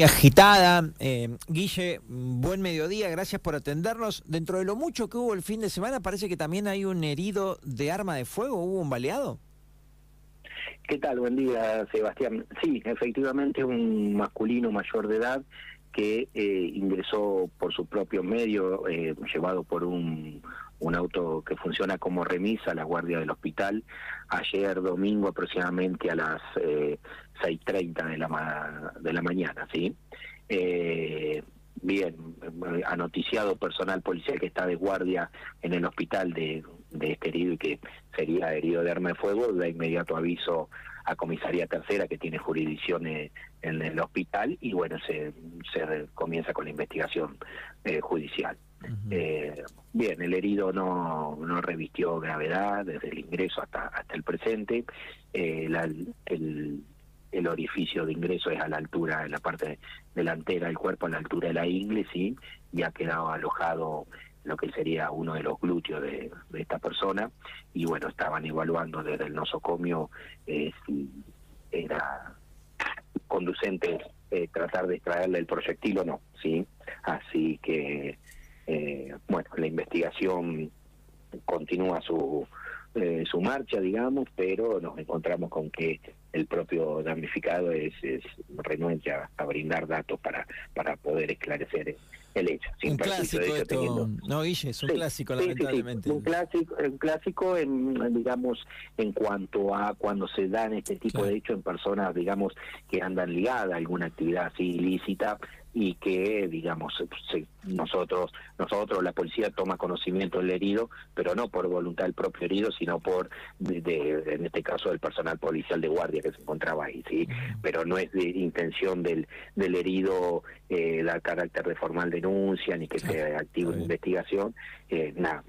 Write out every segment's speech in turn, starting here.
agitada. Eh, Guille, buen mediodía, gracias por atendernos. Dentro de lo mucho que hubo el fin de semana, parece que también hay un herido de arma de fuego, hubo un baleado. ¿Qué tal? Buen día, Sebastián. Sí, efectivamente un masculino mayor de edad que eh, ingresó por su propio medio, eh, llevado por un, un auto que funciona como remisa, la guardia del hospital, ayer domingo aproximadamente a las eh, 6.30 de la, de la mañana, ¿sí? Eh, bien, ha noticiado personal policial que está de guardia en el hospital de, de este herido y que sería herido de arma de fuego, de inmediato aviso a comisaría tercera que tiene jurisdicción en el hospital y bueno, se, se comienza con la investigación eh, judicial. eh, bien, el herido no, no revistió gravedad desde el ingreso hasta, hasta el presente. Eh, la, el, el orificio de ingreso es a la altura, en la parte delantera del cuerpo, a la altura de la ingle, ¿sí? y ha quedado alojado lo que sería uno de los glúteos de, de esta persona, y bueno, estaban evaluando desde el nosocomio eh, si era conducente eh, tratar de extraerle el proyectil o no, ¿sí? Así que, eh, bueno, la investigación continúa su, eh, su marcha, digamos, pero nos encontramos con que el propio damnificado es, es renuncia a brindar datos para, para poder esclarecer el hecho. un clásico hecho, esto, teniendo... no Guille, es un sí, clásico sí, lamentablemente. Sí, un clásico, un clásico en, digamos, en cuanto a cuando se dan este tipo claro. de hechos en personas, digamos, que andan ligadas a alguna actividad así ilícita y que, digamos, se, nosotros, nosotros, la policía toma conocimiento del herido, pero no por voluntad del propio herido, sino por, de, de, en este caso, del personal policial de guardia que se encontraba ahí, ¿sí? Pero no es de intención del, del herido eh, dar carácter de formal denuncia, ni que se active una investigación, eh, nada,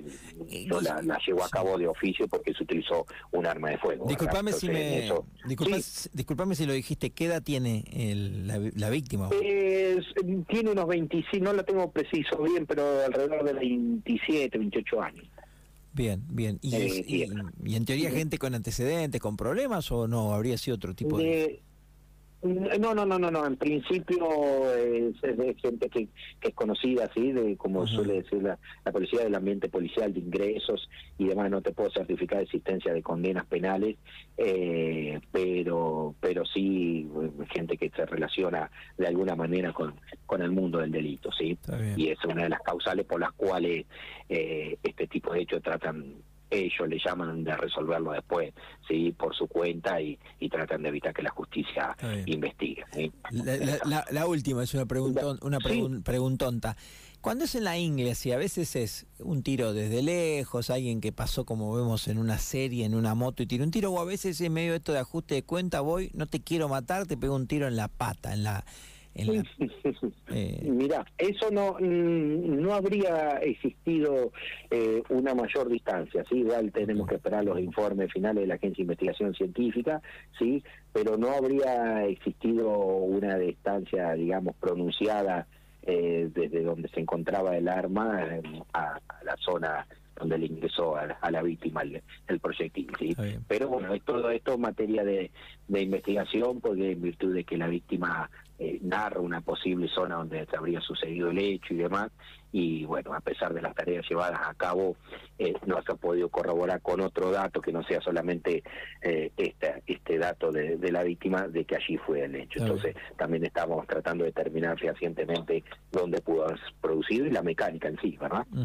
yo la, la, llevo a cabo de oficio porque se utilizó un arma de fuego. Disculpame si me... Eso, disculpa, sí. disculpame si lo dijiste, ¿qué edad tiene el, la, la, víctima? Es, tiene unos 25, no lo tengo preciso bien, pero alrededor de 27, 28 años. Bien, bien. ¿Y, eh, y, y en teoría gente con antecedentes, con problemas o no? ¿Habría sido otro tipo de...? de no, no, no, no, no. En principio es, es gente que, que, es conocida, así, de como uh -huh. suele decir la, la, policía del ambiente policial, de ingresos y demás. No te puedo certificar de existencia de condenas penales, eh, pero, pero sí gente que se relaciona de alguna manera con, con el mundo del delito, sí. Y es una de las causales por las cuales eh, este tipo de hechos tratan ellos le llaman de resolverlo después, sí, por su cuenta y, y tratan de evitar que la justicia investigue. ¿sí? La, la, la, última es una, preguntón, una pregun sí. preguntonta. Cuando es en la ingle, si a veces es un tiro desde lejos, alguien que pasó como vemos en una serie, en una moto y tira un tiro, o a veces en medio de esto de ajuste de cuenta, voy, no te quiero matar, te pego un tiro en la pata, en la la... Eh... Mira, eso no no habría existido eh, una mayor distancia, sí, igual tenemos que esperar los informes finales de la Agencia de Investigación Científica, sí, pero no habría existido una distancia, digamos, pronunciada eh, desde donde se encontraba el arma a, a la zona donde le ingresó a, a la víctima el, el proyectil. ¿sí? Pero bueno, es todo esto materia de, de, investigación, porque en virtud de que la víctima eh, narra una posible zona donde habría sucedido el hecho y demás, y bueno, a pesar de las tareas llevadas a cabo, eh, no se ha podido corroborar con otro dato que no sea solamente eh, este, este dato de, de, la víctima de que allí fue el hecho. Entonces, también estamos tratando de determinar fehacientemente dónde pudo haber producido y la mecánica en sí, ¿verdad? Uh -huh.